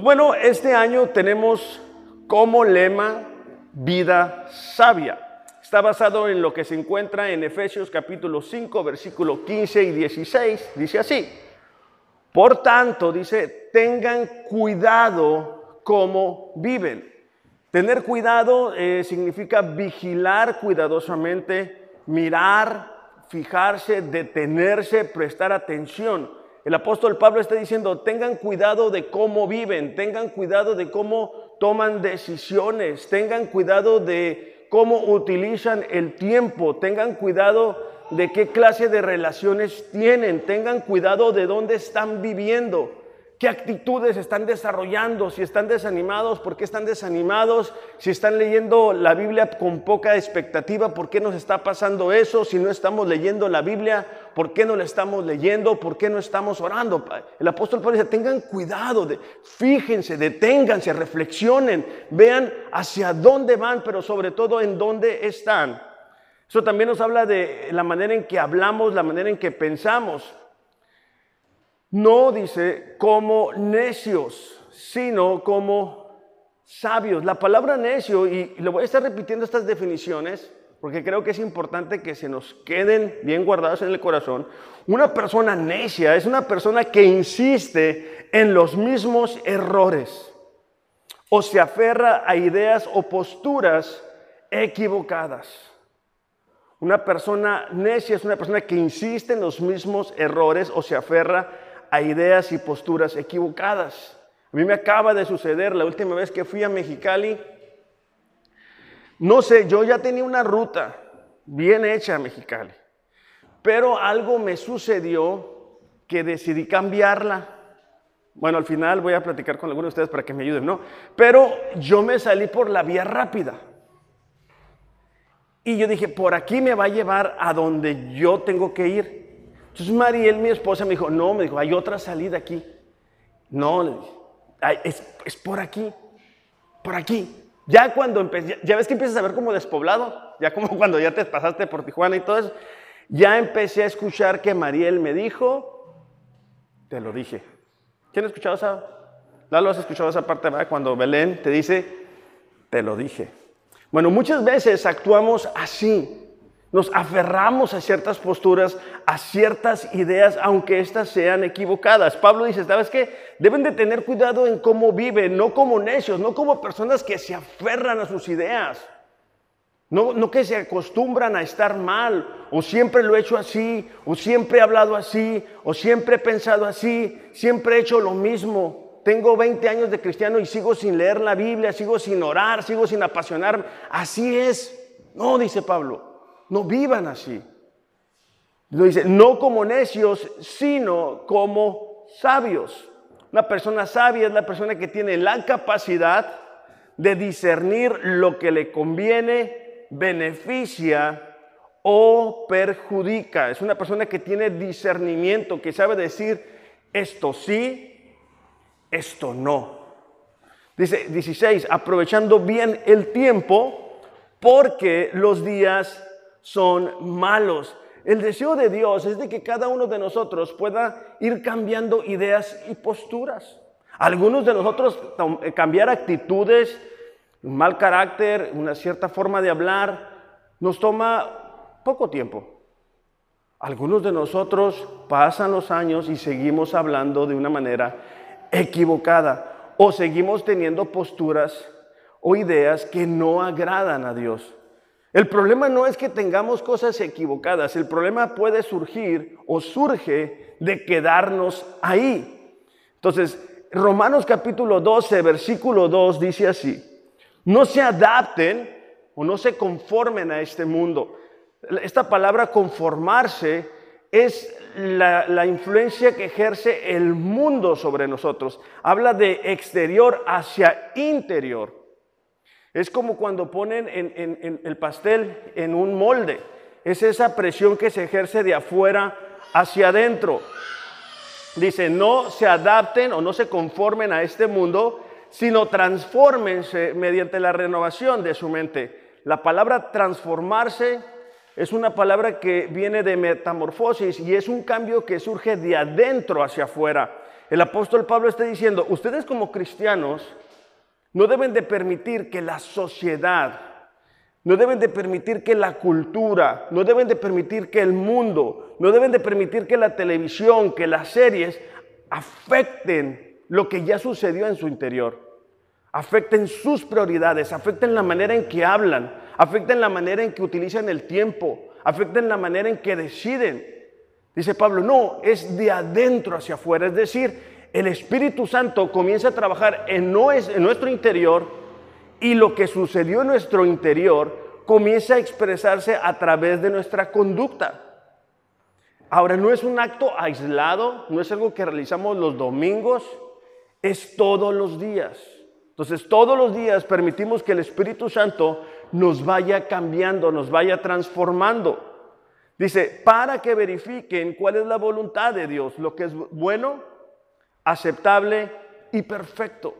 Pues bueno, este año tenemos como lema vida sabia. Está basado en lo que se encuentra en Efesios capítulo 5, versículo 15 y 16. Dice así. Por tanto, dice, tengan cuidado cómo viven. Tener cuidado eh, significa vigilar cuidadosamente, mirar, fijarse, detenerse, prestar atención. El apóstol Pablo está diciendo, tengan cuidado de cómo viven, tengan cuidado de cómo toman decisiones, tengan cuidado de cómo utilizan el tiempo, tengan cuidado de qué clase de relaciones tienen, tengan cuidado de dónde están viviendo, qué actitudes están desarrollando, si están desanimados, por qué están desanimados, si están leyendo la Biblia con poca expectativa, por qué nos está pasando eso, si no estamos leyendo la Biblia, por qué no la estamos leyendo, por qué no estamos orando. El apóstol Pablo dice, tengan cuidado, de, fíjense, deténganse, reflexionen, vean hacia dónde van, pero sobre todo en dónde están. Eso también nos habla de la manera en que hablamos, la manera en que pensamos. No dice como necios, sino como sabios. La palabra necio, y le voy a estar repitiendo estas definiciones, porque creo que es importante que se nos queden bien guardadas en el corazón. Una persona necia es una persona que insiste en los mismos errores o se aferra a ideas o posturas equivocadas. Una persona necia es una persona que insiste en los mismos errores o se aferra a ideas y posturas equivocadas. A mí me acaba de suceder la última vez que fui a Mexicali. No sé, yo ya tenía una ruta bien hecha a Mexicali, pero algo me sucedió que decidí cambiarla. Bueno, al final voy a platicar con algunos de ustedes para que me ayuden, ¿no? Pero yo me salí por la vía rápida. Y yo dije, por aquí me va a llevar a donde yo tengo que ir. Entonces Mariel, mi esposa, me dijo, no, me dijo, hay otra salida aquí. No, es, es, por aquí, por aquí. Ya cuando empecé, ya ves que empiezas a ver como despoblado, ya como cuando ya te pasaste por Tijuana y todo eso, ya empecé a escuchar que Mariel me dijo, te lo dije. ¿Quién ha escuchado esa? Lalo, ¿has escuchado esa parte? Cuando Belén te dice, te lo dije. Bueno, muchas veces actuamos así. Nos aferramos a ciertas posturas, a ciertas ideas, aunque éstas sean equivocadas. Pablo dice, ¿sabes qué? Deben de tener cuidado en cómo viven, no como necios, no como personas que se aferran a sus ideas. No, no que se acostumbran a estar mal, o siempre lo he hecho así, o siempre he hablado así, o siempre he pensado así, siempre he hecho lo mismo tengo 20 años de cristiano y sigo sin leer la Biblia, sigo sin orar, sigo sin apasionarme. Así es. No, dice Pablo, no vivan así. Lo dice, no como necios, sino como sabios. Una persona sabia es la persona que tiene la capacidad de discernir lo que le conviene, beneficia o perjudica. Es una persona que tiene discernimiento, que sabe decir esto sí, esto no. Dice 16, aprovechando bien el tiempo porque los días son malos. El deseo de Dios es de que cada uno de nosotros pueda ir cambiando ideas y posturas. Algunos de nosotros eh, cambiar actitudes, un mal carácter, una cierta forma de hablar, nos toma poco tiempo. Algunos de nosotros pasan los años y seguimos hablando de una manera equivocada o seguimos teniendo posturas o ideas que no agradan a Dios. El problema no es que tengamos cosas equivocadas, el problema puede surgir o surge de quedarnos ahí. Entonces, Romanos capítulo 12, versículo 2 dice así, no se adapten o no se conformen a este mundo. Esta palabra conformarse es la, influencia que ejerce el mundo sobre nosotros. Habla de exterior hacia interior. Es como cuando ponen en, el pastel en un molde. Es esa presión que se ejerce de afuera hacia adentro. Dice, no se adapten o no se conformen a este mundo, sino transfórmense mediante la renovación de su mente. La palabra transformarse es una palabra que viene de metamorfosis y es un cambio que surge de adentro hacia afuera. el apóstol Pablo está diciendo, ustedes como cristianos no deben de permitir que la sociedad, no deben de permitir que la cultura, no deben de permitir que el mundo, no deben de permitir que la televisión, que las series afecten lo que ya sucedió en su interior. Afecten sus prioridades, afecten la manera en que hablan, afecten la manera en que utilizan el tiempo, afecten la manera en que deciden. Dice Pablo, no, es de adentro hacia afuera, es decir, el Espíritu Santo comienza a trabajar en, nuestro interior y lo que sucedió en nuestro interior comienza a expresarse a través de nuestra conducta. Ahora, no es un acto aislado, no es algo que realizamos los domingos, es todos los días. Entonces, todos los días permitimos que el Espíritu Santo nos vaya cambiando, nos vaya transformando. Dice, para que verifiquen cuál es la voluntad de Dios, lo que es bueno, aceptable y perfecto.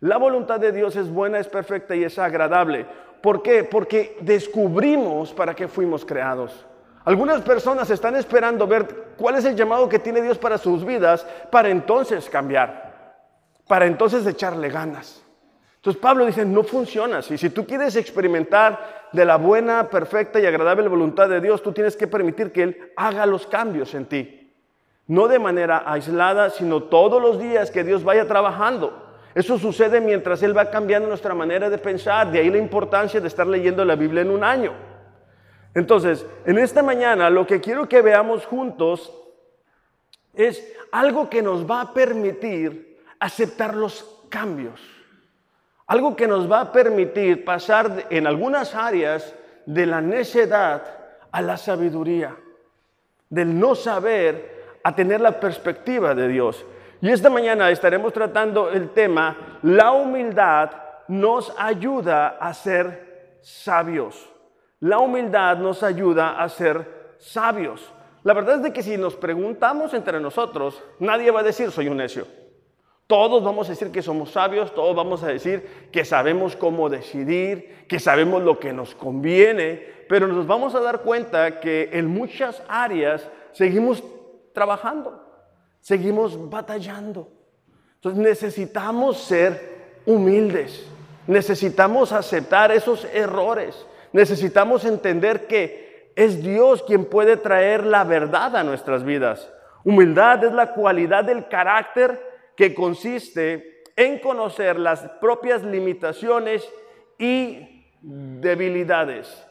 La voluntad de Dios es buena, es perfecta y es agradable. ¿Por qué? Porque descubrimos para qué fuimos creados. Algunas personas están esperando ver cuál es el llamado que tiene Dios para sus vidas para entonces cambiar, para entonces echarle ganas. Entonces Pablo dice, no funciona así. Si tú quieres experimentar de la buena, perfecta y agradable voluntad de Dios, tú tienes que permitir que Él haga los cambios en ti. No de manera aislada, sino todos los días que Dios vaya trabajando. Eso sucede mientras Él va cambiando nuestra manera de pensar. De ahí la importancia de estar leyendo la Biblia en un año. Entonces, en esta mañana lo que quiero que veamos juntos es algo que nos va a permitir aceptar los cambios. Algo que nos va a permitir pasar en algunas áreas de la necedad a la sabiduría, del no saber a tener la perspectiva de Dios. Y esta mañana estaremos tratando el tema, la humildad nos ayuda a ser sabios. La humildad nos ayuda a ser sabios. La verdad es de que si nos preguntamos entre nosotros, nadie va a decir soy un necio. Todos vamos a decir que somos sabios, todos vamos a decir que sabemos cómo decidir, que sabemos lo que nos conviene, pero nos vamos a dar cuenta que en muchas áreas seguimos trabajando, seguimos batallando. Entonces necesitamos ser humildes, necesitamos aceptar esos errores, necesitamos entender que es Dios quien puede traer la verdad a nuestras vidas. Humildad es la cualidad del carácter que consiste en conocer las propias limitaciones y debilidades.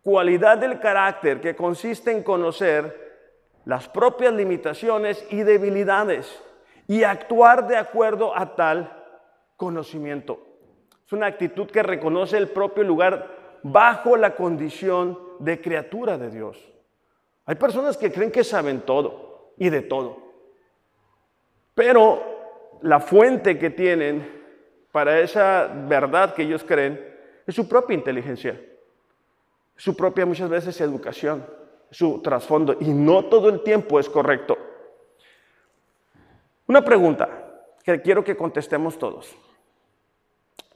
Cualidad del carácter que consiste en conocer las propias limitaciones y debilidades y actuar de acuerdo a tal conocimiento. Es una actitud que reconoce el propio lugar bajo la condición de criatura de Dios. Hay personas que creen que saben todo y de todo. Pero la fuente que tienen para esa verdad que ellos creen es su propia inteligencia, su propia muchas veces educación, su trasfondo, y no todo el tiempo es correcto. Una pregunta que quiero que contestemos todos.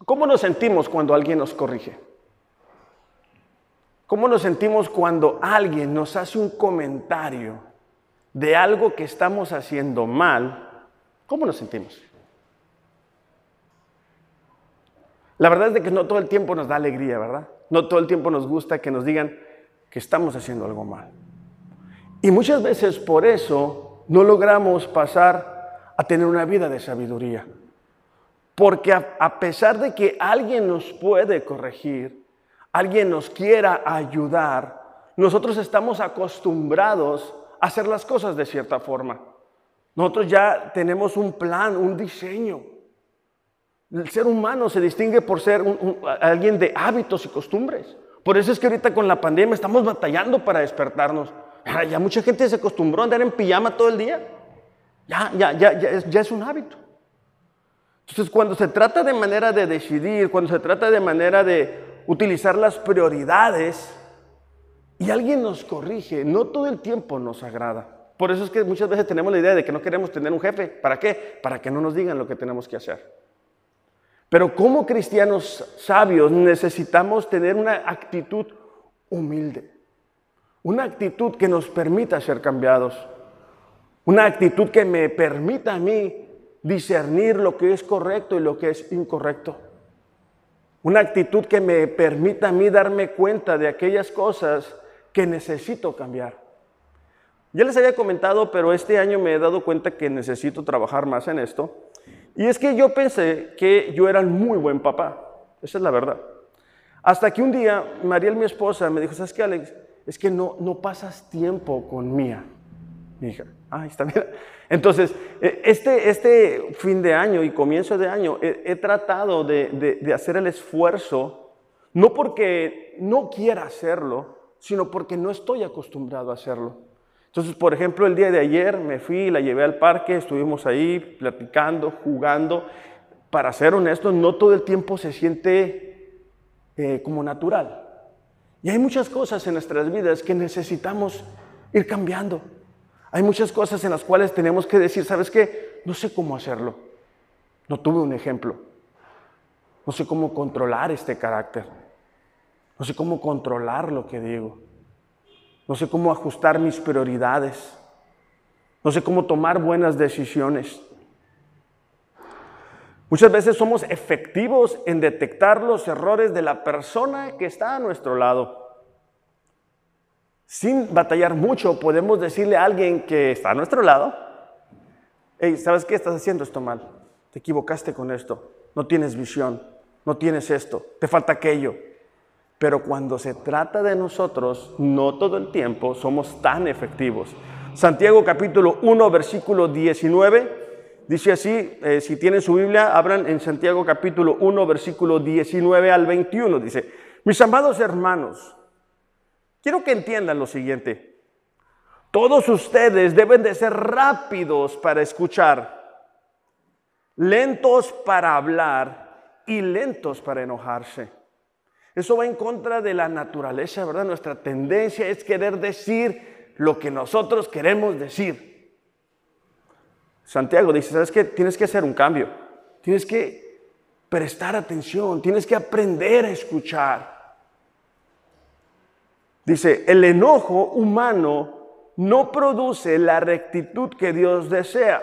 ¿Cómo nos sentimos cuando alguien nos corrige? ¿Cómo nos sentimos cuando alguien nos hace un comentario de algo que estamos haciendo mal ¿Cómo nos sentimos? La verdad es de que no todo el tiempo nos da alegría, ¿verdad? No todo el tiempo nos gusta que nos digan que estamos haciendo algo mal. Y muchas veces por eso no logramos pasar a tener una vida de sabiduría. Porque a, pesar de que alguien nos puede corregir, alguien nos quiera ayudar, nosotros estamos acostumbrados a hacer las cosas de cierta forma. Nosotros ya tenemos un plan, un diseño. El ser humano se distingue por ser alguien de hábitos y costumbres. Por eso es que ahorita con la pandemia estamos batallando para despertarnos. Ya, mucha gente se acostumbró a andar en pijama todo el día. Ya, ya, ya, ya es, es un hábito. Entonces, cuando se trata de manera de decidir, cuando se trata de manera de utilizar las prioridades y alguien nos corrige, no todo el tiempo nos agrada. Por eso es que muchas veces tenemos la idea de que no queremos tener un jefe. ¿Para qué? Para que no nos digan lo que tenemos que hacer. Pero como cristianos sabios necesitamos tener una actitud humilde. Una actitud que nos permita ser cambiados. Una actitud que me permita a mí discernir lo que es correcto y lo que es incorrecto. Una actitud que me permita a mí darme cuenta de aquellas cosas que necesito cambiar. Ya les había comentado, pero este año me he dado cuenta que necesito trabajar más en esto. Y es que yo pensé que yo era un muy buen papá. Esa es la verdad. Hasta que un día, Mariel, mi esposa, me dijo, ¿sabes qué, Alex? Es que no, no pasas tiempo con Mía, mi hija. Ah, está bien. Entonces, e, este, este fin de año y comienzo de año he, tratado de, de hacer el esfuerzo, no porque no quiera hacerlo, sino porque no estoy acostumbrado a hacerlo. Entonces, por ejemplo, el día de ayer me fui, la llevé al parque, estuvimos ahí platicando, jugando. Para ser honesto, no todo el tiempo se siente eh, como natural. Y hay muchas cosas en nuestras vidas que necesitamos ir cambiando. Hay muchas cosas en las cuales tenemos que decir, ¿sabes qué? No sé cómo hacerlo. No tuve un ejemplo. No sé cómo controlar este carácter. No sé cómo controlar lo que digo. No sé cómo ajustar mis prioridades. No sé cómo tomar buenas decisiones. Muchas veces somos efectivos en detectar los errores de la persona que está a nuestro lado. Sin batallar mucho, podemos decirle a alguien que está a nuestro lado, hey, ¿sabes qué? Estás haciendo esto mal. Te equivocaste con esto. No tienes visión. No tienes esto. Te falta aquello. Pero cuando se trata de nosotros, no todo el tiempo somos tan efectivos. Santiago capítulo 1, versículo 19, dice así, eh, si tienen su Biblia, abran en Santiago capítulo 1, versículo 19 al 21, dice, mis amados hermanos, quiero que entiendan lo siguiente. Todos ustedes deben de ser rápidos para escuchar, lentos para hablar y lentos para enojarse. Eso va en contra de la naturaleza, ¿verdad? Nuestra tendencia es querer decir lo que nosotros queremos decir. Santiago dice, ¿sabes qué? Tienes que hacer un cambio. Tienes que prestar atención, tienes que aprender a escuchar. Dice, el enojo humano no produce la rectitud que Dios desea.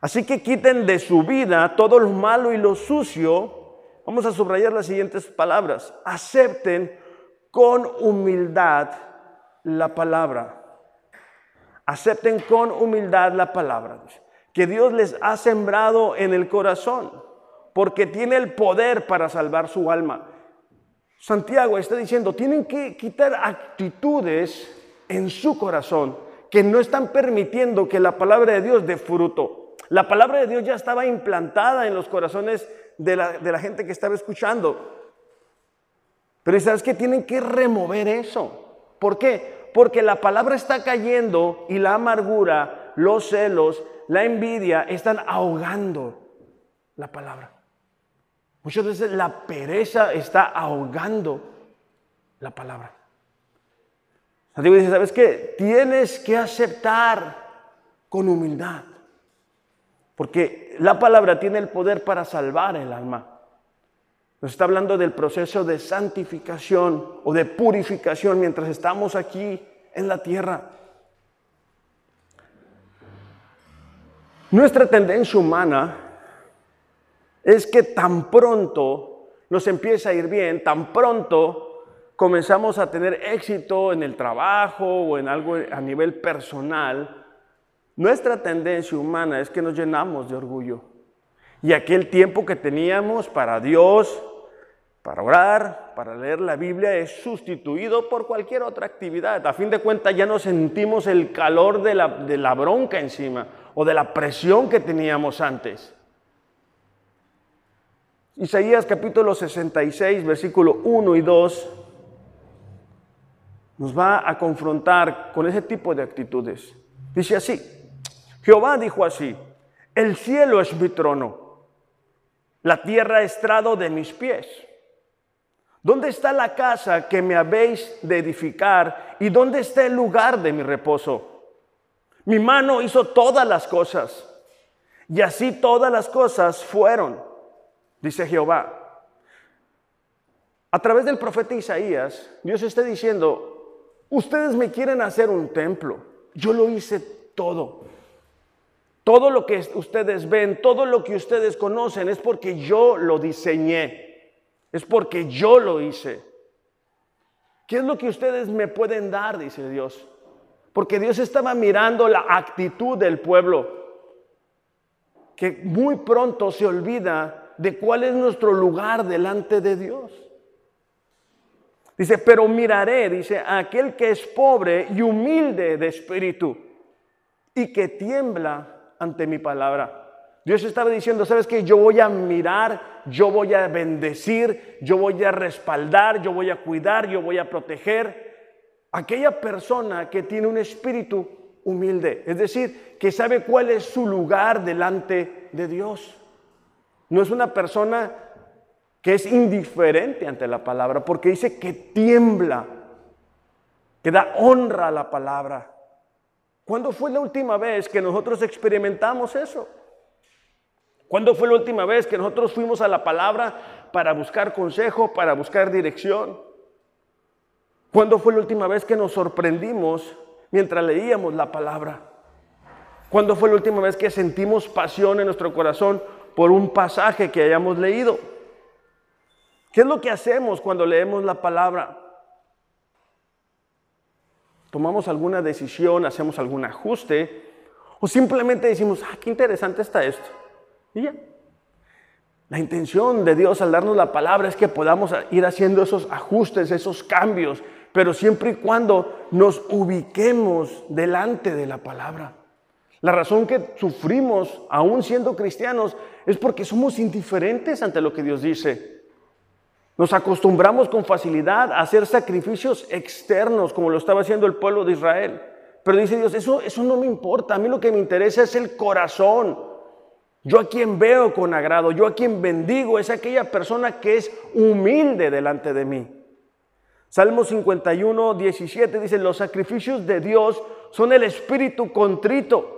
Así que quiten de su vida todo lo malo y lo sucio Vamos a subrayar las siguientes palabras. Acepten con humildad la palabra. Acepten con humildad la palabra que Dios les ha sembrado en el corazón, porque tiene el poder para salvar su alma. Santiago está diciendo, tienen que quitar actitudes en su corazón que no están permitiendo que la palabra de Dios dé fruto. La palabra de Dios ya estaba implantada en los corazones de la, gente que estaba escuchando. Pero ¿sabes que Tienen que remover eso. ¿Por qué? Porque la palabra está cayendo y la amargura, los celos, la envidia están ahogando la palabra. Muchas veces la pereza está ahogando la palabra. Santiago dice, ¿sabes qué? Tienes que aceptar con humildad. Porque la palabra tiene el poder para salvar el alma. Nos está hablando del proceso de santificación o de purificación mientras estamos aquí en la tierra. Nuestra tendencia humana es que tan pronto nos empieza a ir bien, tan pronto comenzamos a tener éxito en el trabajo o en algo a nivel personal, nuestra tendencia humana es que nos llenamos de orgullo. Y aquel tiempo que teníamos para Dios, para orar, para leer la Biblia, es sustituido por cualquier otra actividad. A fin de cuentas ya no sentimos el calor de la, de la bronca encima o de la presión que teníamos antes. Isaías capítulo 66, versículo 1 y 2, nos va a confrontar con ese tipo de actitudes. Dice así, Jehová dijo así, el cielo es mi trono, la tierra estrado de mis pies. ¿Dónde está la casa que me habéis de edificar y dónde está el lugar de mi reposo? Mi mano hizo todas las cosas y así todas las cosas fueron, dice Jehová. A través del profeta Isaías, Dios está diciendo, ustedes me quieren hacer un templo, yo lo hice todo. Todo lo que ustedes ven, todo lo que ustedes conocen es porque yo lo diseñé, es porque yo lo hice. ¿Qué es lo que ustedes me pueden dar? Dice Dios. Porque Dios estaba mirando la actitud del pueblo, que muy pronto se olvida de cuál es nuestro lugar delante de Dios. Dice, pero miraré, dice, a aquel que es pobre y humilde de espíritu y que tiembla ante mi palabra. Dios estaba diciendo, ¿sabes qué? Yo voy a mirar, yo voy a bendecir, yo voy a respaldar, yo voy a cuidar, yo voy a proteger aquella persona que tiene un espíritu humilde, es decir, que sabe cuál es su lugar delante de Dios. No es una persona que es indiferente ante la palabra, porque dice que tiembla, que da honra a la palabra. ¿Cuándo fue la última vez que nosotros experimentamos eso? ¿Cuándo fue la última vez que nosotros fuimos a la palabra para buscar consejo, para buscar dirección? ¿Cuándo fue la última vez que nos sorprendimos mientras leíamos la palabra? ¿Cuándo fue la última vez que sentimos pasión en nuestro corazón por un pasaje que hayamos leído? ¿Qué es lo que hacemos cuando leemos la palabra? ¿Tomamos alguna decisión, hacemos algún ajuste o simplemente decimos, ah, qué interesante está esto? Y ya. La intención de Dios al darnos la palabra es que podamos ir haciendo esos ajustes, esos cambios, pero siempre y cuando nos ubiquemos delante de la palabra. La razón que sufrimos, aún siendo cristianos, es porque somos indiferentes ante lo que Dios dice. Nos acostumbramos con facilidad a hacer sacrificios externos, como lo estaba haciendo el pueblo de Israel. Pero dice Dios, eso, eso no me importa, a mí lo que me interesa es el corazón. Yo a quien veo con agrado, yo a quien bendigo, es aquella persona que es humilde delante de mí. Salmo 51, 17 dice, los sacrificios de Dios son el espíritu contrito.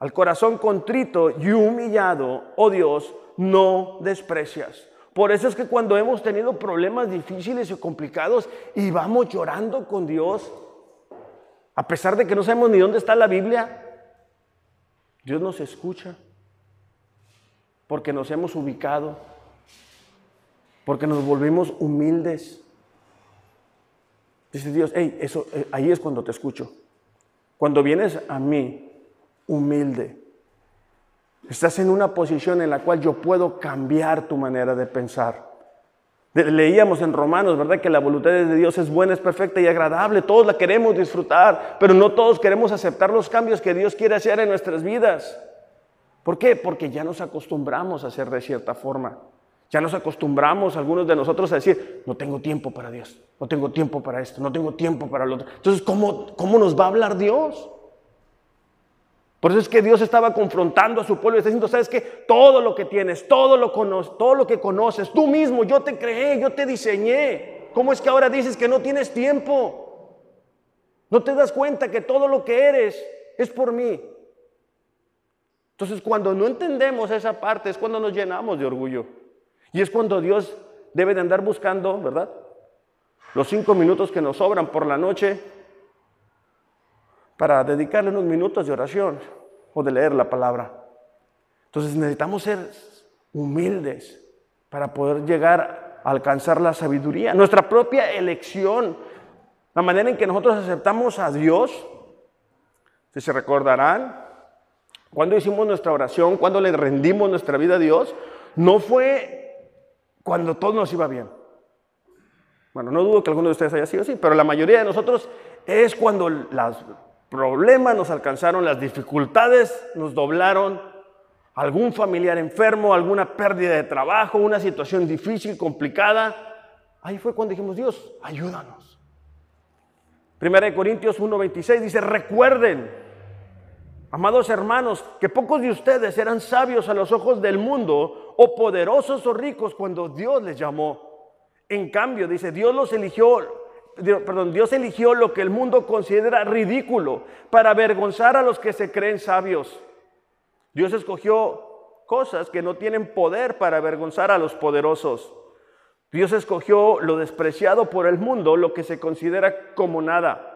Al corazón contrito y humillado, oh Dios, no desprecias. Por eso es que cuando hemos tenido problemas difíciles y complicados y vamos llorando con Dios, a pesar de que no sabemos ni dónde está la Biblia, Dios nos escucha porque nos hemos ubicado, porque nos volvimos humildes. Dice Dios, hey, eso, eh, ahí es cuando te escucho. Cuando vienes a mí humilde, Estás en una posición en la cual yo puedo cambiar tu manera de pensar. Leíamos en Romanos, ¿verdad? Que la voluntad de Dios es buena, es perfecta y agradable. Todos la queremos disfrutar, pero no todos queremos aceptar los cambios que Dios quiere hacer en nuestras vidas. ¿Por qué? Porque ya nos acostumbramos a hacer de cierta forma. Ya nos acostumbramos algunos de nosotros a decir, no tengo tiempo para Dios, no tengo tiempo para esto, no tengo tiempo para lo otro. Entonces, ¿cómo, cómo nos va a hablar Dios? Por eso es que Dios estaba confrontando a su pueblo y está diciendo, ¿sabes qué? Todo lo que tienes, todo lo, todo lo que conoces, tú mismo, yo te creé, yo te diseñé. ¿Cómo es que ahora dices que no tienes tiempo? ¿No te das cuenta que todo lo que eres es por mí? Entonces cuando no entendemos esa parte es cuando nos llenamos de orgullo. Y es cuando Dios debe de andar buscando, ¿verdad? Los cinco minutos que nos sobran por la noche para dedicarle unos minutos de oración o de leer la palabra. Entonces necesitamos ser humildes para poder llegar a alcanzar la sabiduría, nuestra propia elección, la manera en que nosotros aceptamos a Dios. Si se recordarán, cuando hicimos nuestra oración, cuando le rendimos nuestra vida a Dios, no fue cuando todo nos iba bien. Bueno, no dudo que alguno de ustedes haya sido así, pero la mayoría de nosotros es cuando las problemas nos alcanzaron, las dificultades nos doblaron, algún familiar enfermo, alguna pérdida de trabajo, una situación difícil, complicada. Ahí fue cuando dijimos, Dios, ayúdanos. Primera de Corintios 1:26 dice, recuerden, amados hermanos, que pocos de ustedes eran sabios a los ojos del mundo o poderosos o ricos cuando Dios les llamó. En cambio, dice, Dios los eligió perdón, Dios eligió lo que el mundo considera ridículo para avergonzar a los que se creen sabios. Dios escogió cosas que no tienen poder para avergonzar a los poderosos. Dios escogió lo despreciado por el mundo, lo que se considera como nada.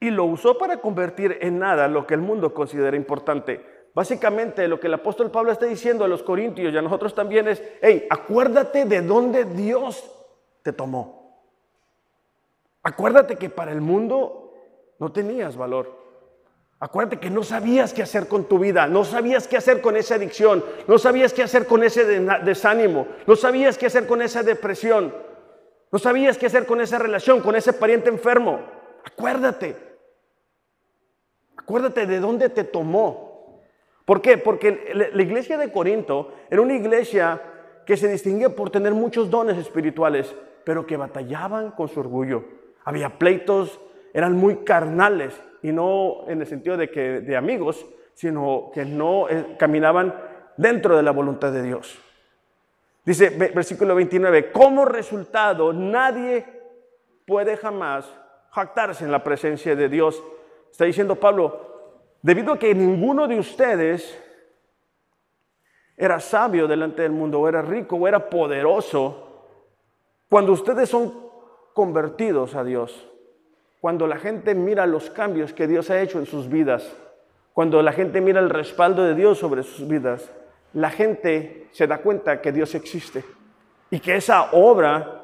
y lo usó para convertir en nada lo que el mundo considera importante. Básicamente lo que el apóstol Pablo está diciendo a los corintios y a nosotros también es, hey, acuérdate de dónde Dios te tomó. Acuérdate que para el mundo no tenías valor. Acuérdate que no sabías qué hacer con tu vida, no sabías qué hacer con esa adicción, no sabías qué hacer con ese desánimo, no sabías qué hacer con esa depresión, no sabías qué hacer con esa relación, con ese pariente enfermo. Acuérdate, acuérdate de dónde te tomó. ¿Por qué? Porque la iglesia de Corinto era una iglesia que se distinguía por tener muchos dones espirituales, pero que batallaban con su orgullo. Había pleitos, eran muy carnales y no en el sentido de que de amigos, sino que no eh, caminaban dentro de la voluntad de Dios. Dice versículo 29, como resultado nadie puede jamás jactarse en la presencia de Dios. Está diciendo Pablo, debido a que ninguno de ustedes era sabio delante del mundo, o era rico, o era poderoso, cuando ustedes son convertidos a Dios, cuando la gente mira los cambios que Dios ha hecho en sus vidas, cuando la gente mira el respaldo de Dios sobre sus vidas, la gente se da cuenta que Dios existe y que esa obra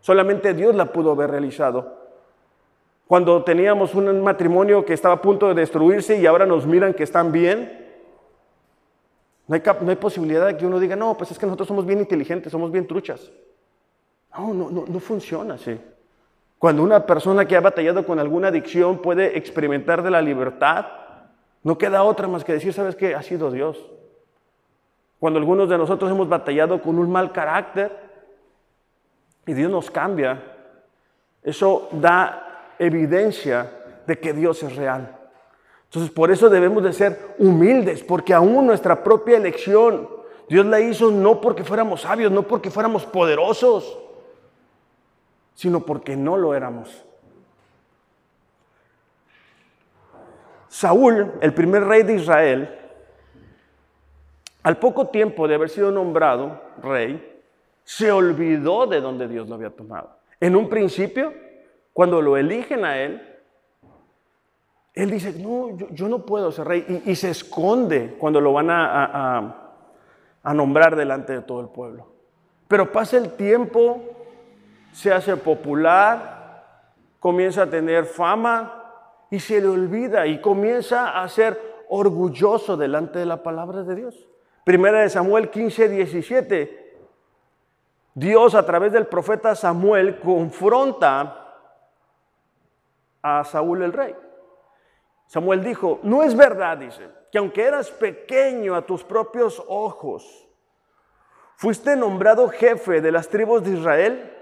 solamente Dios la pudo haber realizado. Cuando teníamos un matrimonio que estaba a punto de destruirse y ahora nos miran que están bien, no hay, posibilidad de que uno diga, no, pues es que nosotros somos bien inteligentes, somos bien truchas. No, no, no, funciona así. Cuando una persona que ha batallado con alguna adicción puede experimentar de la libertad, no queda otra más que decir, ¿sabes qué? Ha sido Dios. Cuando algunos de nosotros hemos batallado con un mal carácter y Dios nos cambia, eso da evidencia de que Dios es real. Entonces, por eso debemos de ser humildes, porque aún nuestra propia elección, Dios la hizo no porque fuéramos sabios, no porque fuéramos poderosos, sino porque no lo éramos. Saúl, el primer rey de Israel, al poco tiempo de haber sido nombrado rey, se olvidó de donde Dios lo había tomado. En un principio, cuando lo eligen a él, él dice, no, yo, no puedo ser rey, y, se esconde cuando lo van a, a nombrar delante de todo el pueblo. Pero pasa el tiempo, se hace popular, comienza a tener fama y se le olvida y comienza a ser orgulloso delante de la palabra de Dios. Primera de Samuel 15, 17. Dios a través del profeta Samuel confronta a Saúl el rey. Samuel dijo, no es verdad, dice, que aunque eras pequeño a tus propios ojos, fuiste nombrado jefe de las tribus de Israel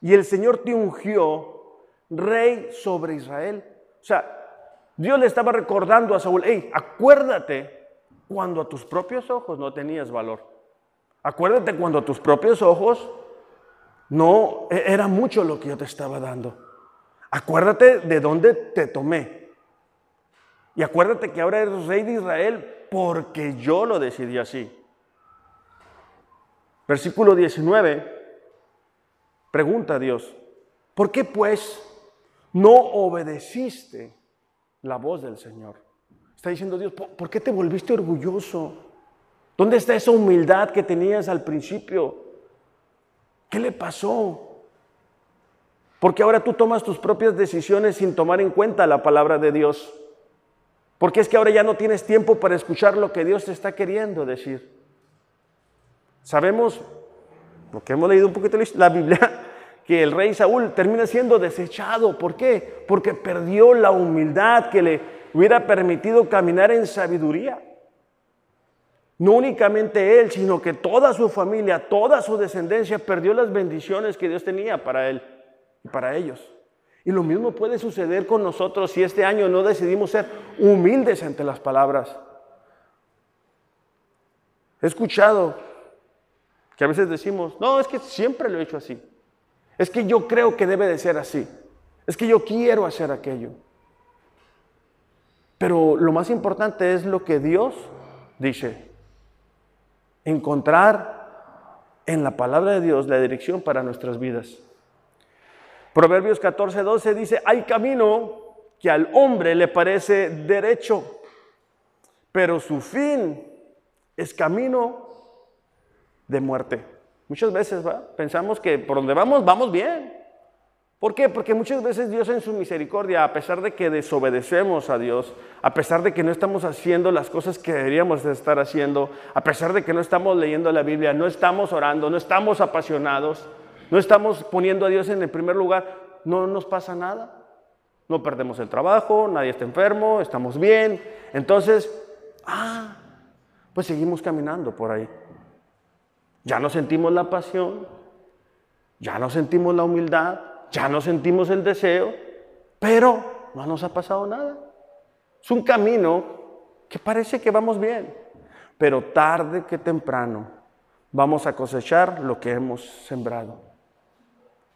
y el Señor te ungió rey sobre Israel. O sea, Dios le estaba recordando a Saúl, hey, acuérdate cuando a tus propios ojos no tenías valor. Acuérdate cuando a tus propios ojos no e, era mucho lo que yo te estaba dando. Acuérdate de dónde te tomé. Y acuérdate que ahora eres rey de Israel porque yo lo decidí así. Versículo 19 Pregunta a Dios, ¿por qué pues no obedeciste la voz del Señor? Está diciendo Dios, ¿por qué te volviste orgulloso? ¿Dónde está esa humildad que tenías al principio? ¿Qué le pasó? Porque ahora tú tomas tus propias decisiones sin tomar en cuenta la palabra de Dios. Porque es que ahora ya no tienes tiempo para escuchar lo que Dios te está queriendo decir. Sabemos porque hemos leído un poquito la Biblia, que el rey Saúl termina siendo desechado. ¿Por qué? Porque perdió la humildad que le hubiera permitido caminar en sabiduría. No únicamente él, sino que toda su familia, toda su descendencia perdió las bendiciones que Dios tenía para él y para ellos. Y lo mismo puede suceder con nosotros si este año no decidimos ser humildes ante las palabras. He escuchado que a veces decimos, no, es que siempre lo he hecho así. Es que yo creo que debe de ser así. Es que yo quiero hacer aquello. Pero lo más importante es lo que Dios dice. Encontrar en la palabra de Dios la dirección para nuestras vidas. Proverbios 14, 12 dice, hay camino que al hombre le parece derecho, pero su fin es camino de muerte. Muchas veces pensamos que por donde vamos, vamos bien. ¿Por qué? Porque muchas veces Dios en su misericordia, a pesar de que desobedecemos a Dios, a pesar de que no estamos haciendo las cosas que deberíamos estar haciendo, a pesar de que no estamos leyendo la Biblia, no estamos orando, no estamos apasionados, no estamos poniendo a Dios en el primer lugar, no nos pasa nada. No perdemos el trabajo, nadie está enfermo, estamos bien. Entonces, ah, pues seguimos caminando por ahí. Ya no sentimos la pasión, ya no sentimos la humildad, ya no sentimos el deseo, pero no nos ha pasado nada. Es un camino que parece que vamos bien, pero tarde que temprano vamos a cosechar lo que hemos sembrado.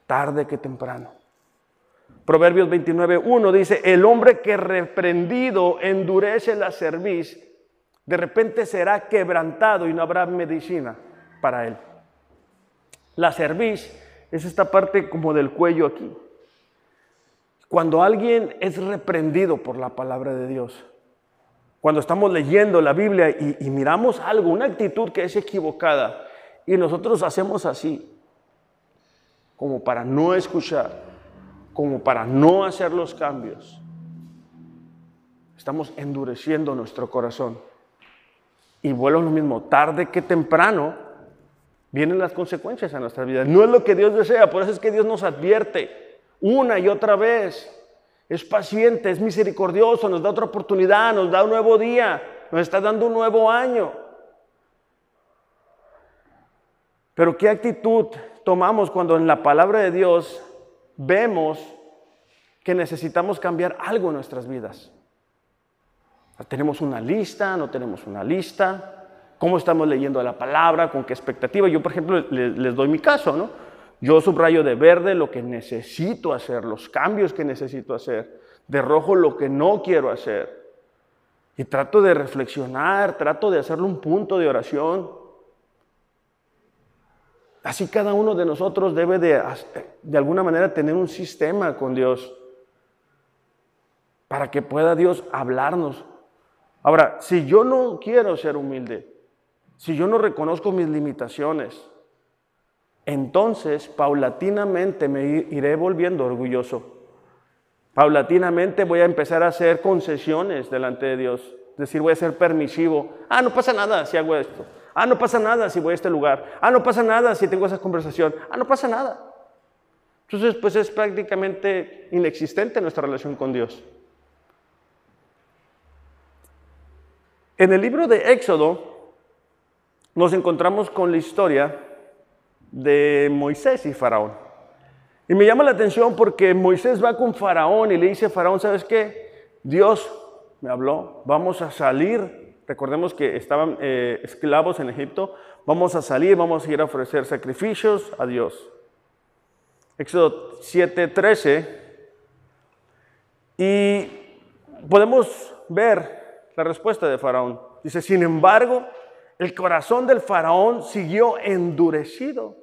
Tarde que temprano. Proverbios 29.1 dice, el hombre que reprendido endurece la cerviz, de repente será quebrantado y no habrá medicina para él. La cerviz es esta parte como del cuello aquí. Cuando alguien es reprendido por la palabra de Dios, cuando estamos leyendo la Biblia y, miramos algo, una actitud que es equivocada, y nosotros hacemos así, como para no escuchar, como para no hacer los cambios, estamos endureciendo nuestro corazón. Y vuelvo lo mismo, tarde que temprano, vienen las consecuencias a nuestra vida. No es lo que Dios desea, por eso es que Dios nos advierte una y otra vez. Es paciente, es misericordioso, nos da otra oportunidad, nos da un nuevo día, nos está dando un nuevo año. Pero ¿qué actitud tomamos cuando en la palabra de Dios vemos que necesitamos cambiar algo en nuestras vidas? ¿Tenemos una lista? ¿No tenemos una lista? Cómo estamos leyendo la palabra, con qué expectativa. Yo, por ejemplo, les, doy mi caso, ¿no? Yo subrayo de verde lo que necesito hacer, los cambios que necesito hacer, de rojo lo que no quiero hacer. Y trato de reflexionar, trato de hacerle un punto de oración. Así cada uno de nosotros debe de, de alguna manera tener un sistema con Dios para que pueda Dios hablarnos. Ahora, si yo no quiero ser humilde, si yo no reconozco mis limitaciones, entonces paulatinamente me iré volviendo orgulloso. Paulatinamente voy a empezar a hacer concesiones delante de Dios. Es decir, voy a ser permisivo. Ah, no pasa nada si hago esto. Ah, no pasa nada si voy a este lugar. Ah, no pasa nada si tengo esa conversación. Ah, no pasa nada. Entonces, pues es prácticamente inexistente nuestra relación con Dios. En el libro de Éxodo, nos encontramos con la historia de Moisés y Faraón. Y me llama la atención porque Moisés va con Faraón y le dice a Faraón, ¿sabes qué? Dios me habló, vamos a salir. Recordemos que estaban eh, esclavos en Egipto. Vamos a salir, vamos a ir a ofrecer sacrificios a Dios. Éxodo 7:13. Y podemos ver la respuesta de Faraón. Dice, sin embargo, el corazón del faraón siguió endurecido.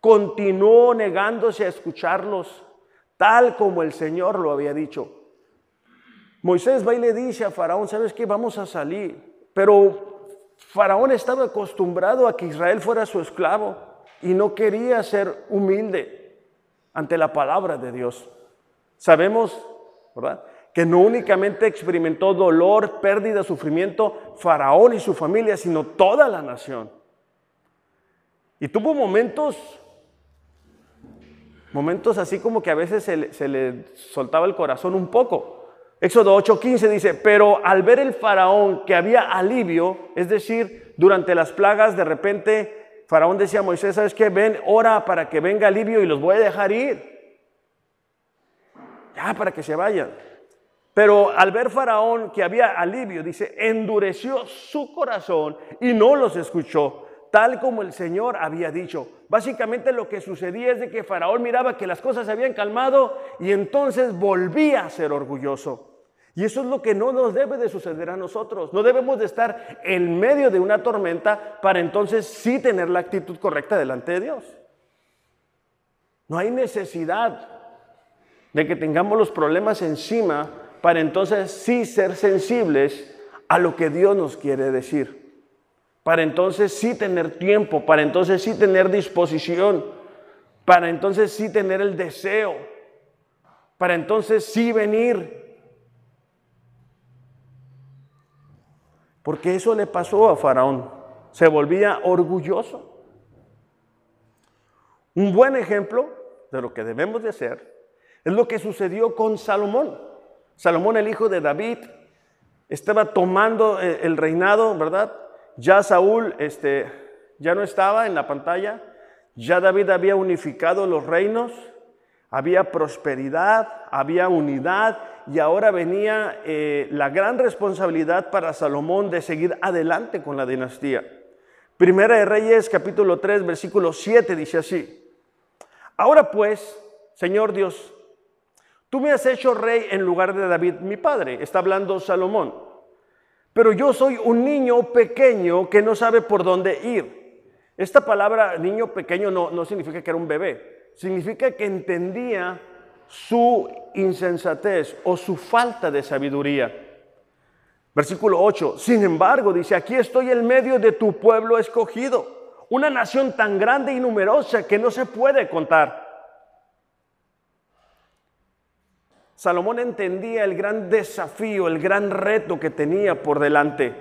Continuó negándose a escucharlos, tal como el Señor lo había dicho. Moisés va y le dice a Faraón, ¿sabes qué? Vamos a salir. Pero Faraón estaba acostumbrado a que Israel fuera su esclavo y no quería ser humilde ante la palabra de Dios. Sabemos, ¿verdad? Que no únicamente experimentó dolor, pérdida, sufrimiento, Faraón y su familia, sino toda la nación. Y tuvo momentos, momentos así como que a veces se le, soltaba el corazón un poco. Éxodo 8:15 dice, pero al ver el faraón que había alivio, es decir, durante las plagas, de repente faraón decía a Moisés, ¿sabes qué? Ven, ora para que venga alivio y los voy a dejar ir. Ya, para que se vayan. Pero al ver Faraón que había alivio, dice, endureció su corazón y no los escuchó, tal como el Señor había dicho. Básicamente lo que sucedía es de que Faraón miraba que las cosas se habían calmado y entonces volvía a ser orgulloso. Y eso es lo que no nos debe de suceder a nosotros. No debemos de estar en medio de una tormenta para entonces sí tener la actitud correcta delante de Dios. No hay necesidad de que tengamos los problemas encima para entonces sí ser sensibles a lo que Dios nos quiere decir. Para entonces sí tener tiempo, para entonces sí tener disposición, para entonces sí tener el deseo, para entonces sí venir. Porque eso le pasó a Faraón. Se volvía orgulloso. Un buen ejemplo de lo que debemos de hacer es lo que sucedió con Salomón. Salomón, el hijo de David, estaba tomando eh, el reinado, ¿verdad? Ya Saúl este, ya no estaba en la pantalla, ya David había unificado los reinos, había prosperidad, había unidad y ahora venía eh, la gran responsabilidad para Salomón de seguir adelante con la dinastía. Primera de Reyes capítulo 3 versículo 7 dice así, ahora pues, Señor Dios, tú me has hecho rey en lugar de David mi padre, está hablando Salomón, pero yo soy un niño pequeño que no sabe por dónde ir. Esta palabra niño pequeño no, no significa que era un bebé, significa que entendía su insensatez o su falta de sabiduría. Versículo 8, sin embargo, dice, aquí estoy en medio de tu pueblo escogido, una nación tan grande y numerosa que no se puede contar. Salomón entendía el gran desafío, el gran reto que tenía por delante.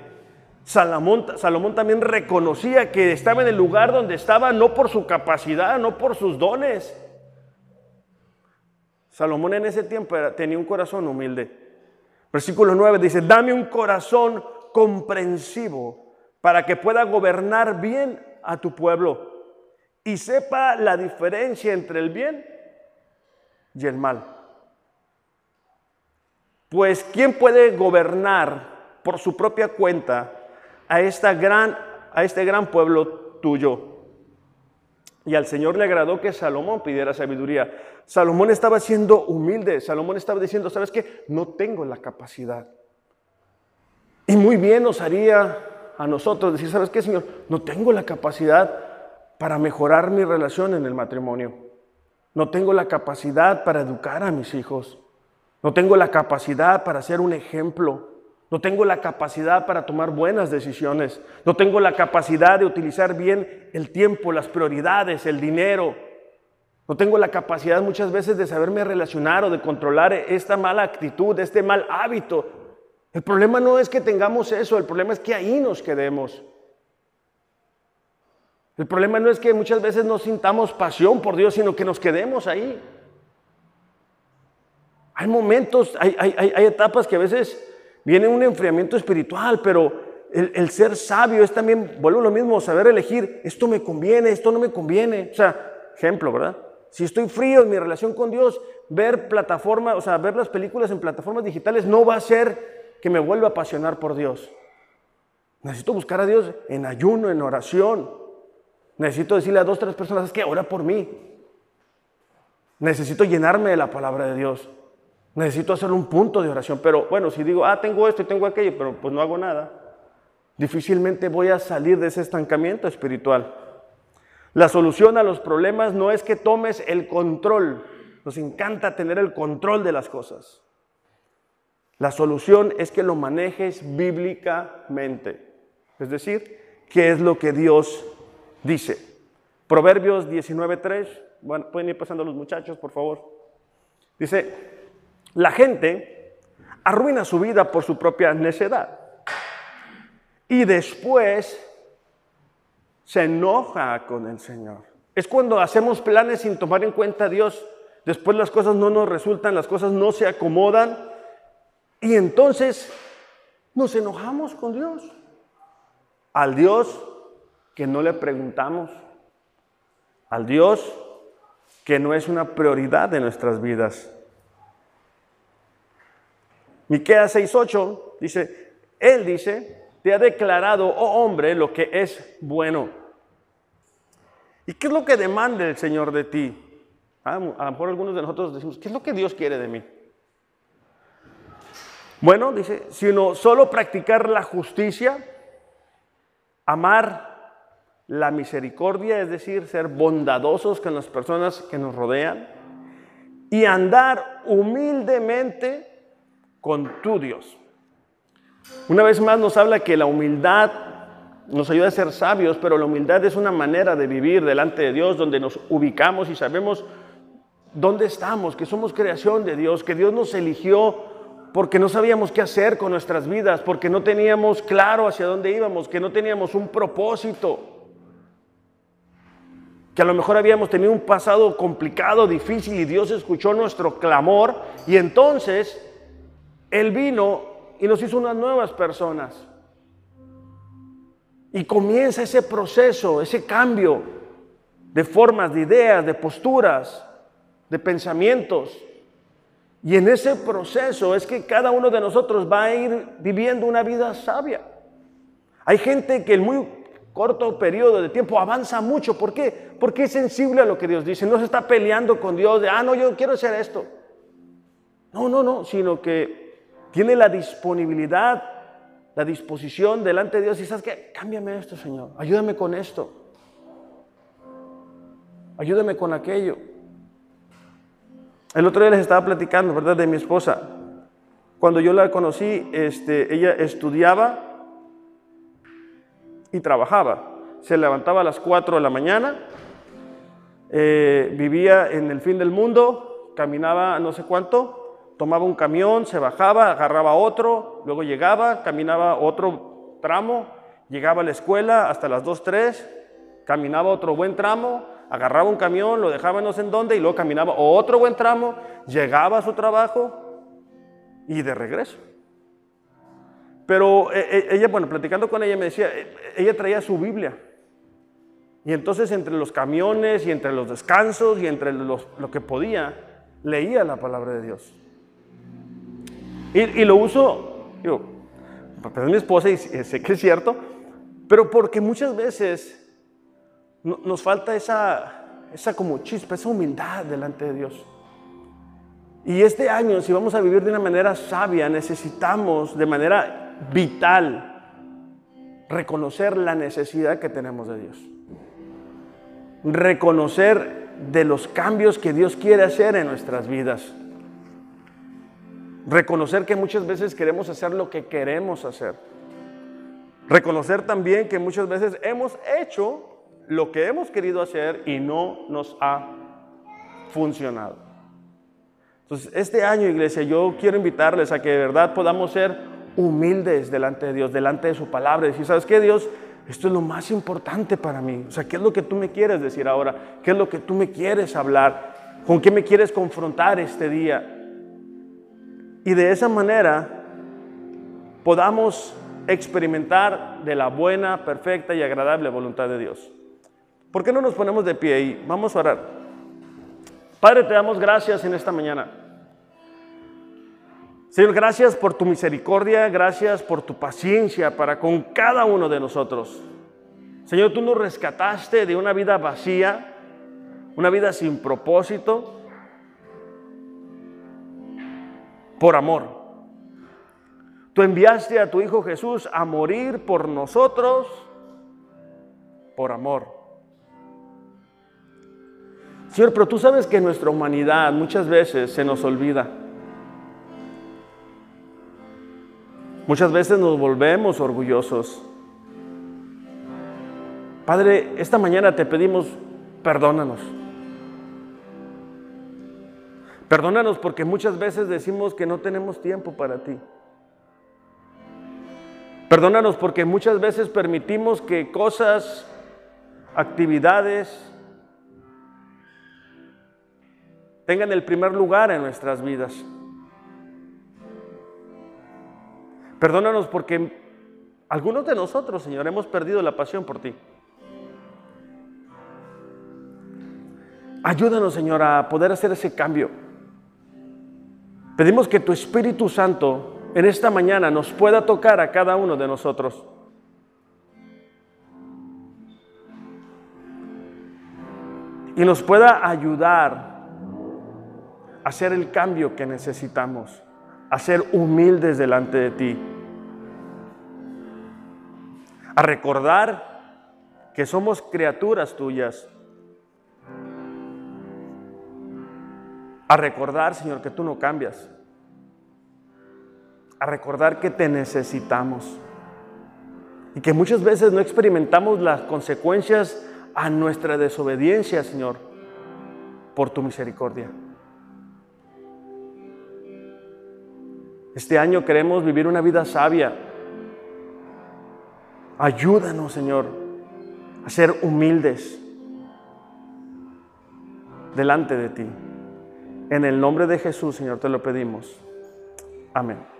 Salomón, también reconocía que estaba en el lugar donde estaba no por su capacidad, no por sus dones. Salomón en ese tiempo tenía un corazón humilde. Versículo 9 dice, dame un corazón comprensivo para que pueda gobernar bien a tu pueblo y sepa la diferencia entre el bien y el mal. Pues ¿quién puede gobernar por su propia cuenta a, esta gran, a este gran pueblo tuyo? Y al Señor le agradó que Salomón pidiera sabiduría. Salomón estaba siendo humilde. Salomón estaba diciendo, ¿sabes qué? No tengo la capacidad. Y muy bien nos haría a nosotros decir, ¿sabes qué, Señor? No tengo la capacidad para mejorar mi relación en el matrimonio. No tengo la capacidad para educar a mis hijos. No tengo la capacidad para ser un ejemplo. No tengo la capacidad para tomar buenas decisiones. No tengo la capacidad de utilizar bien el tiempo, las prioridades, el dinero. No tengo la capacidad muchas veces de saberme relacionar o de controlar esta mala actitud, este mal hábito. El problema no es que tengamos eso, el problema es que ahí nos quedemos. El problema no es que muchas veces no sintamos pasión por Dios, sino que nos quedemos ahí. Hay momentos, hay, etapas que a veces viene un enfriamiento espiritual, pero el, ser sabio es también, vuelvo a lo mismo, saber elegir, esto me conviene, esto no me conviene. O sea, ejemplo, ¿verdad? Si estoy frío en mi relación con Dios, ver plataformas, o sea, ver las películas en plataformas digitales no va a ser que me vuelva a apasionar por Dios. Necesito buscar a Dios en ayuno, en oración. Necesito decirle a dos, tres personas, es que ora por mí. Necesito llenarme de la palabra de Dios. Necesito hacer un punto de oración, pero bueno, si digo, ah, tengo esto y tengo aquello, pero pues no hago nada, difícilmente voy a salir de ese estancamiento espiritual. La solución a los problemas no es que tomes el control, nos encanta tener el control de las cosas. La solución es que lo manejes bíblicamente, es decir, qué es lo que Dios dice. Proverbios 19.3, bueno, pueden ir pasando los muchachos, por favor. Dice, la gente arruina su vida por su propia necedad. Y después se enoja con el Señor. Es cuando hacemos planes sin tomar en cuenta a Dios. Después las cosas no nos resultan, las cosas no se acomodan. Y entonces nos enojamos con Dios. Al Dios que no le preguntamos. Al Dios que no es una prioridad de nuestras vidas. Miqueas 6:8 dice, él dice, te ha declarado, oh hombre, lo que es bueno. ¿Y qué es lo que demanda el Señor de ti? Ah, a lo mejor algunos de nosotros decimos, ¿qué es lo que Dios quiere de mí? Bueno, dice, sino solo practicar la justicia, amar la misericordia, es decir, ser bondadosos con las personas que nos rodean, y andar humildemente con tu Dios. Una vez más nos habla que la humildad nos ayuda a ser sabios, pero la humildad es una manera de vivir delante de Dios donde nos ubicamos y sabemos dónde estamos, que somos creación de Dios, que Dios nos eligió porque no sabíamos qué hacer con nuestras vidas, porque no teníamos claro hacia dónde íbamos, que no teníamos un propósito, que a lo mejor habíamos tenido un pasado complicado, difícil y Dios escuchó nuestro clamor y entonces Él vino y nos hizo unas nuevas personas. Y comienza ese proceso, ese cambio de formas, de ideas, de posturas, de pensamientos. Y en ese proceso es que cada uno de nosotros va a ir viviendo una vida sabia. Hay gente que en muy corto periodo de tiempo avanza mucho. ¿Por qué? Porque es sensible a lo que Dios dice. No se está peleando con Dios de, ah, no, yo quiero hacer esto. No, no, no, sino que tiene la disponibilidad la disposición delante de Dios y sabes que cámbiame esto, Señor, ayúdame con esto, ayúdame con aquello. El otro día les estaba platicando, ¿verdad?, de mi esposa. Cuando yo la conocí, este, ella estudiaba y trabajaba. Se levantaba a las 4 de la mañana, eh, vivía en el fin del mundo, caminaba no sé cuánto, tomaba un camión, se bajaba, agarraba otro, luego llegaba, caminaba otro tramo, llegaba a la escuela hasta las 2, 3, caminaba otro buen tramo, agarraba un camión, lo dejaba no sé en dónde y luego caminaba otro buen tramo, llegaba a su trabajo y de regreso. Pero eh, eh, ella, bueno, platicando con ella me decía, eh, ella traía su Biblia. Y entonces entre los camiones y entre los descansos y entre lo que podía, leía la palabra de Dios. Y, lo uso, digo, porque es mi esposa y sé que es cierto, pero porque muchas veces nos falta esa, esa como chispa, esa humildad delante de Dios. Y este año, si vamos a vivir de una manera sabia, necesitamos de manera vital reconocer la necesidad que tenemos de Dios. Reconocer de los cambios que Dios quiere hacer en nuestras vidas. Reconocer que muchas veces queremos hacer lo que queremos hacer. Reconocer también que muchas veces hemos hecho lo que hemos querido hacer y no nos ha funcionado. Entonces, este año, iglesia, yo quiero invitarles a que de verdad podamos ser humildes delante de Dios, delante de su palabra. Y decir, ¿sabes qué, Dios? Esto es lo más importante para mí. O sea, ¿qué es lo que tú me quieres decir ahora? ¿Qué es lo que tú me quieres hablar? ¿Con qué me quieres confrontar este día? Y de esa manera podamos experimentar de la buena, perfecta y agradable voluntad de Dios. ¿Por qué no nos ponemos de pie y vamos a orar? Padre, te damos gracias en esta mañana. Señor, gracias por tu misericordia, gracias por tu paciencia para con cada uno de nosotros. Señor, tú nos rescataste de una vida vacía, una vida sin propósito, por amor. Tú enviaste a tu Hijo Jesús a morir por nosotros por amor. Señor, pero tú sabes que nuestra humanidad muchas veces se nos olvida. Muchas veces nos volvemos orgullosos. Padre, esta mañana te pedimos, perdónanos. Perdónanos porque muchas veces decimos que no tenemos tiempo para ti. Perdónanos porque muchas veces permitimos que cosas, actividades, tengan el primer lugar en nuestras vidas. Perdónanos porque algunos de nosotros, Señor, hemos perdido la pasión por ti. Ayúdanos, Señor, a poder hacer ese cambio. Pedimos que tu Espíritu Santo en esta mañana nos pueda tocar a cada uno de nosotros. Y nos pueda ayudar a hacer el cambio que necesitamos, a ser humildes delante de ti, a recordar que somos criaturas tuyas a recordar, Señor, que tú no cambias. A recordar que te necesitamos y que muchas veces no experimentamos las consecuencias a nuestra desobediencia, Señor, por tu misericordia. Este año queremos vivir una vida sabia. Ayúdanos, Señor, a ser humildes delante de ti. En el nombre de Jesús, Señor, te lo pedimos. Amén.